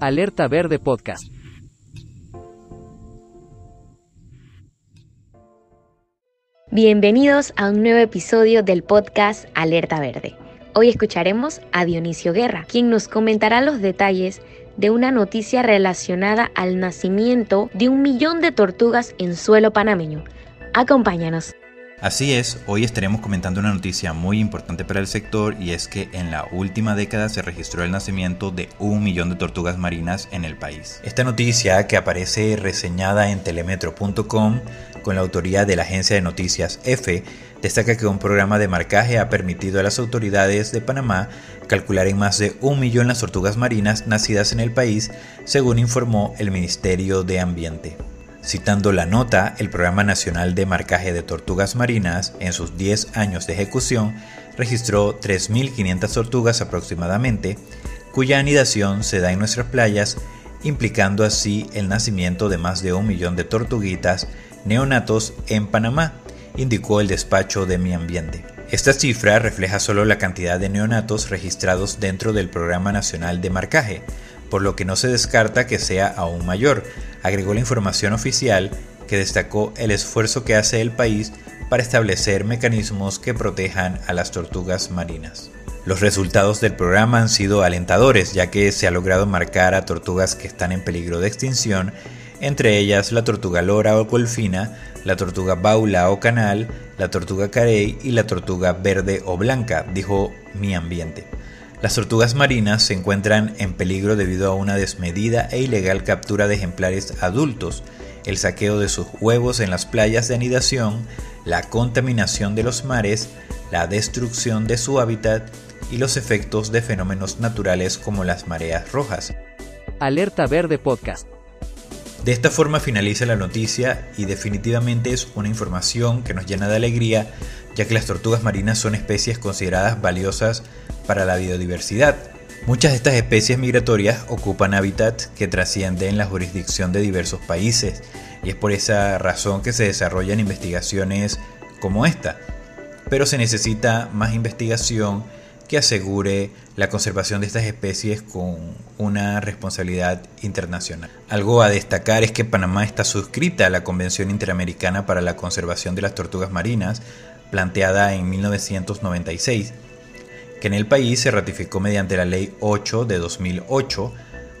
Alerta Verde Podcast. Bienvenidos a un nuevo episodio del podcast Alerta Verde. Hoy escucharemos a Dionisio Guerra, quien nos comentará los detalles de una noticia relacionada al nacimiento de un millón de tortugas en suelo panameño. Acompáñanos. Así es, hoy estaremos comentando una noticia muy importante para el sector y es que en la última década se registró el nacimiento de un millón de tortugas marinas en el país. Esta noticia, que aparece reseñada en telemetro.com con la autoría de la agencia de noticias EFE, destaca que un programa de marcaje ha permitido a las autoridades de Panamá calcular en más de un millón las tortugas marinas nacidas en el país, según informó el Ministerio de Ambiente. Citando la nota, el Programa Nacional de Marcaje de Tortugas Marinas, en sus 10 años de ejecución, registró 3.500 tortugas aproximadamente, cuya anidación se da en nuestras playas, implicando así el nacimiento de más de un millón de tortuguitas neonatos en Panamá, indicó el despacho de Mi Ambiente. Esta cifra refleja solo la cantidad de neonatos registrados dentro del Programa Nacional de Marcaje, por lo que no se descarta que sea aún mayor, agregó la información oficial que destacó el esfuerzo que hace el país para establecer mecanismos que protejan a las tortugas marinas. Los resultados del programa han sido alentadores ya que se ha logrado marcar a tortugas que están en peligro de extinción, entre ellas la tortuga lora o golfina, la tortuga baula o canal, la tortuga carey y la tortuga verde o blanca, dijo Mi Ambiente. Las tortugas marinas se encuentran en peligro debido a una desmedida e ilegal captura de ejemplares adultos, el saqueo de sus huevos en las playas de anidación, la contaminación de los mares, la destrucción de su hábitat y los efectos de fenómenos naturales como las mareas rojas. Alerta Verde Podcast. De esta forma finaliza la noticia y definitivamente es una información que nos llena de alegría ya que las tortugas marinas son especies consideradas valiosas para la biodiversidad. Muchas de estas especies migratorias ocupan hábitats que trascienden la jurisdicción de diversos países y es por esa razón que se desarrollan investigaciones como esta. Pero se necesita más investigación que asegure la conservación de estas especies con una responsabilidad internacional. Algo a destacar es que Panamá está suscrita a la Convención Interamericana para la Conservación de las Tortugas Marinas, planteada en 1996 que en el país se ratificó mediante la Ley 8 de 2008,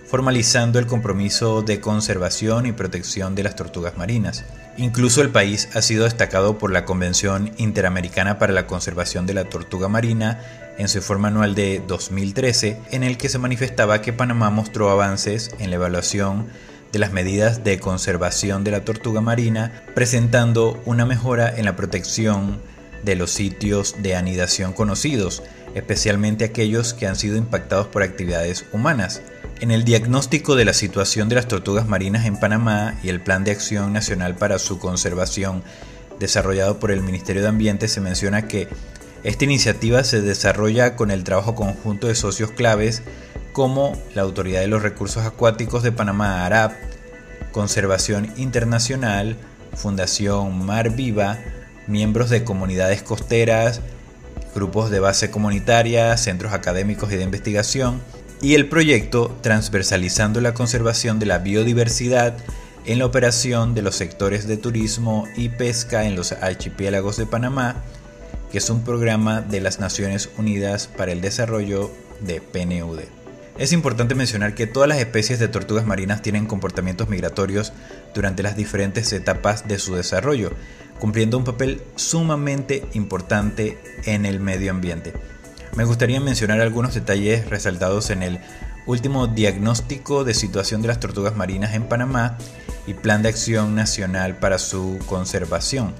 formalizando el compromiso de conservación y protección de las tortugas marinas. Incluso el país ha sido destacado por la Convención Interamericana para la Conservación de la Tortuga Marina en su informe anual de 2013, en el que se manifestaba que Panamá mostró avances en la evaluación de las medidas de conservación de la tortuga marina, presentando una mejora en la protección de los sitios de anidación conocidos, especialmente aquellos que han sido impactados por actividades humanas. En el diagnóstico de la situación de las tortugas marinas en Panamá y el Plan de Acción Nacional para su Conservación desarrollado por el Ministerio de Ambiente se menciona que esta iniciativa se desarrolla con el trabajo conjunto de socios claves como la Autoridad de los Recursos Acuáticos de Panamá, ARAP, Conservación Internacional, Fundación Mar Viva, miembros de comunidades costeras, grupos de base comunitaria, centros académicos y de investigación, y el proyecto Transversalizando la Conservación de la Biodiversidad en la operación de los sectores de turismo y pesca en los archipiélagos de Panamá, que es un programa de las Naciones Unidas para el Desarrollo de PNUD. Es importante mencionar que todas las especies de tortugas marinas tienen comportamientos migratorios durante las diferentes etapas de su desarrollo, cumpliendo un papel sumamente importante en el medio ambiente. Me gustaría mencionar algunos detalles resaltados en el último diagnóstico de situación de las tortugas marinas en Panamá y Plan de Acción Nacional para su Conservación,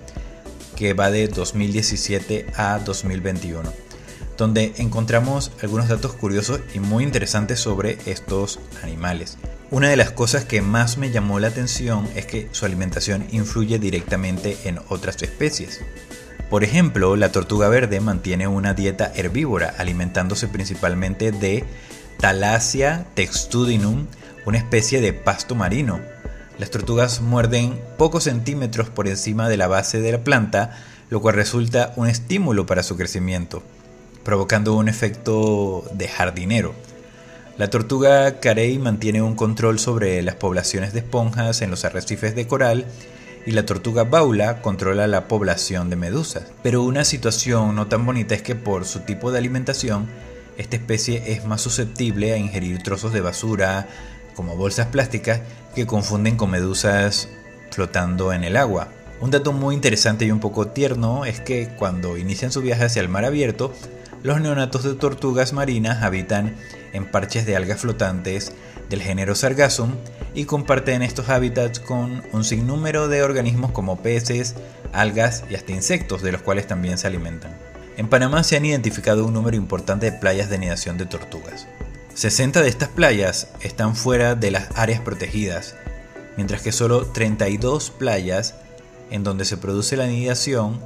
que va de 2017 a 2021, donde encontramos algunos datos curiosos y muy interesantes sobre estos animales. Una de las cosas que más me llamó la atención es que su alimentación influye directamente en otras especies. Por ejemplo, la tortuga verde mantiene una dieta herbívora, alimentándose principalmente de Thalassia textudinum, una especie de pasto marino. Las tortugas muerden pocos centímetros por encima de la base de la planta, lo cual resulta un estímulo para su crecimiento, provocando un efecto de jardinero. La tortuga carey mantiene un control sobre las poblaciones de esponjas en los arrecifes de coral y la tortuga baula controla la población de medusas. Pero una situación no tan bonita es que por su tipo de alimentación, esta especie es más susceptible a ingerir trozos de basura, como bolsas plásticas, que confunden con medusas flotando en el agua. Un dato muy interesante y un poco tierno es que cuando inician su viaje hacia el mar abierto, los neonatos de tortugas marinas habitan en parches de algas flotantes del género Sargassum y comparten estos hábitats con un sinnúmero de organismos como peces, algas y hasta insectos de los cuales también se alimentan. En Panamá se han identificado un número importante de playas de nidación de tortugas. 60 de estas playas están fuera de las áreas protegidas, mientras que solo 32 playas en donde se produce la nidación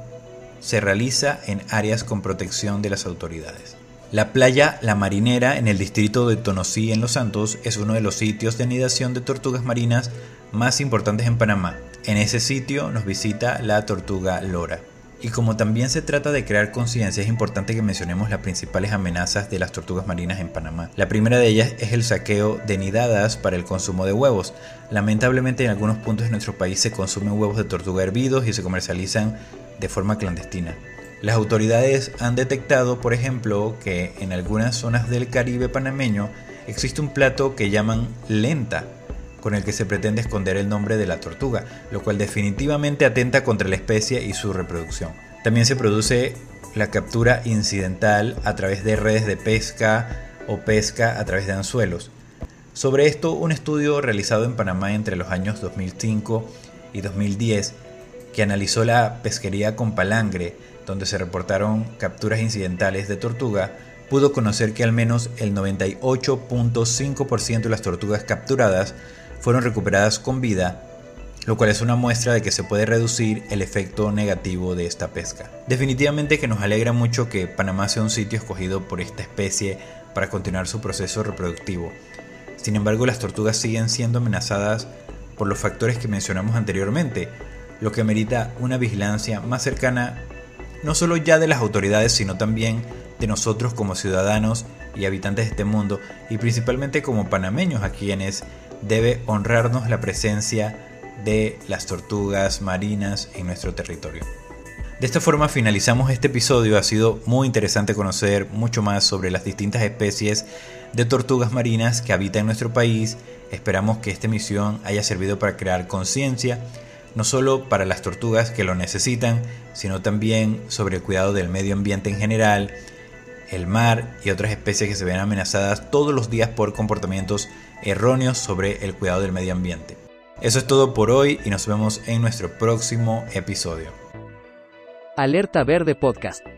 se realiza en áreas con protección de las autoridades. La playa La Marinera en el distrito de Tonosí en Los Santos es uno de los sitios de nidación de tortugas marinas más importantes en Panamá. En ese sitio nos visita la tortuga lora. Y como también se trata de crear conciencia, es importante que mencionemos las principales amenazas de las tortugas marinas en Panamá. La primera de ellas es el saqueo de nidadas para el consumo de huevos. Lamentablemente en algunos puntos de nuestro país se consumen huevos de tortuga hervidos y se comercializan de forma clandestina. Las autoridades han detectado, por ejemplo, que en algunas zonas del Caribe panameño existe un plato que llaman lenta, con el que se pretende esconder el nombre de la tortuga, lo cual definitivamente atenta contra la especie y su reproducción. También se produce la captura incidental a través de redes de pesca o pesca a través de anzuelos. Sobre esto, un estudio realizado en Panamá entre los años 2005 y 2010, que analizó la pesquería con palangre, donde se reportaron capturas incidentales de tortuga, pudo conocer que al menos el 98.5% de las tortugas capturadas fueron recuperadas con vida, lo cual es una muestra de que se puede reducir el efecto negativo de esta pesca. Definitivamente que nos alegra mucho que Panamá sea un sitio escogido por esta especie para continuar su proceso reproductivo. Sin embargo, las tortugas siguen siendo amenazadas por los factores que mencionamos anteriormente, lo que merita una vigilancia más cercana no solo ya de las autoridades, sino también de nosotros como ciudadanos y habitantes de este mundo, y principalmente como panameños a quienes debe honrarnos la presencia de las tortugas marinas en nuestro territorio. De esta forma finalizamos este episodio. Ha sido muy interesante conocer mucho más sobre las distintas especies de tortugas marinas que habitan en nuestro país. Esperamos que esta emisión haya servido para crear conciencia, no solo para las tortugas que lo necesitan, sino también sobre el cuidado del medio ambiente en general, el mar y otras especies que se ven amenazadas todos los días por comportamientos erróneos sobre el cuidado del medio ambiente. Eso es todo por hoy y nos vemos en nuestro próximo episodio. Alerta Verde Podcast.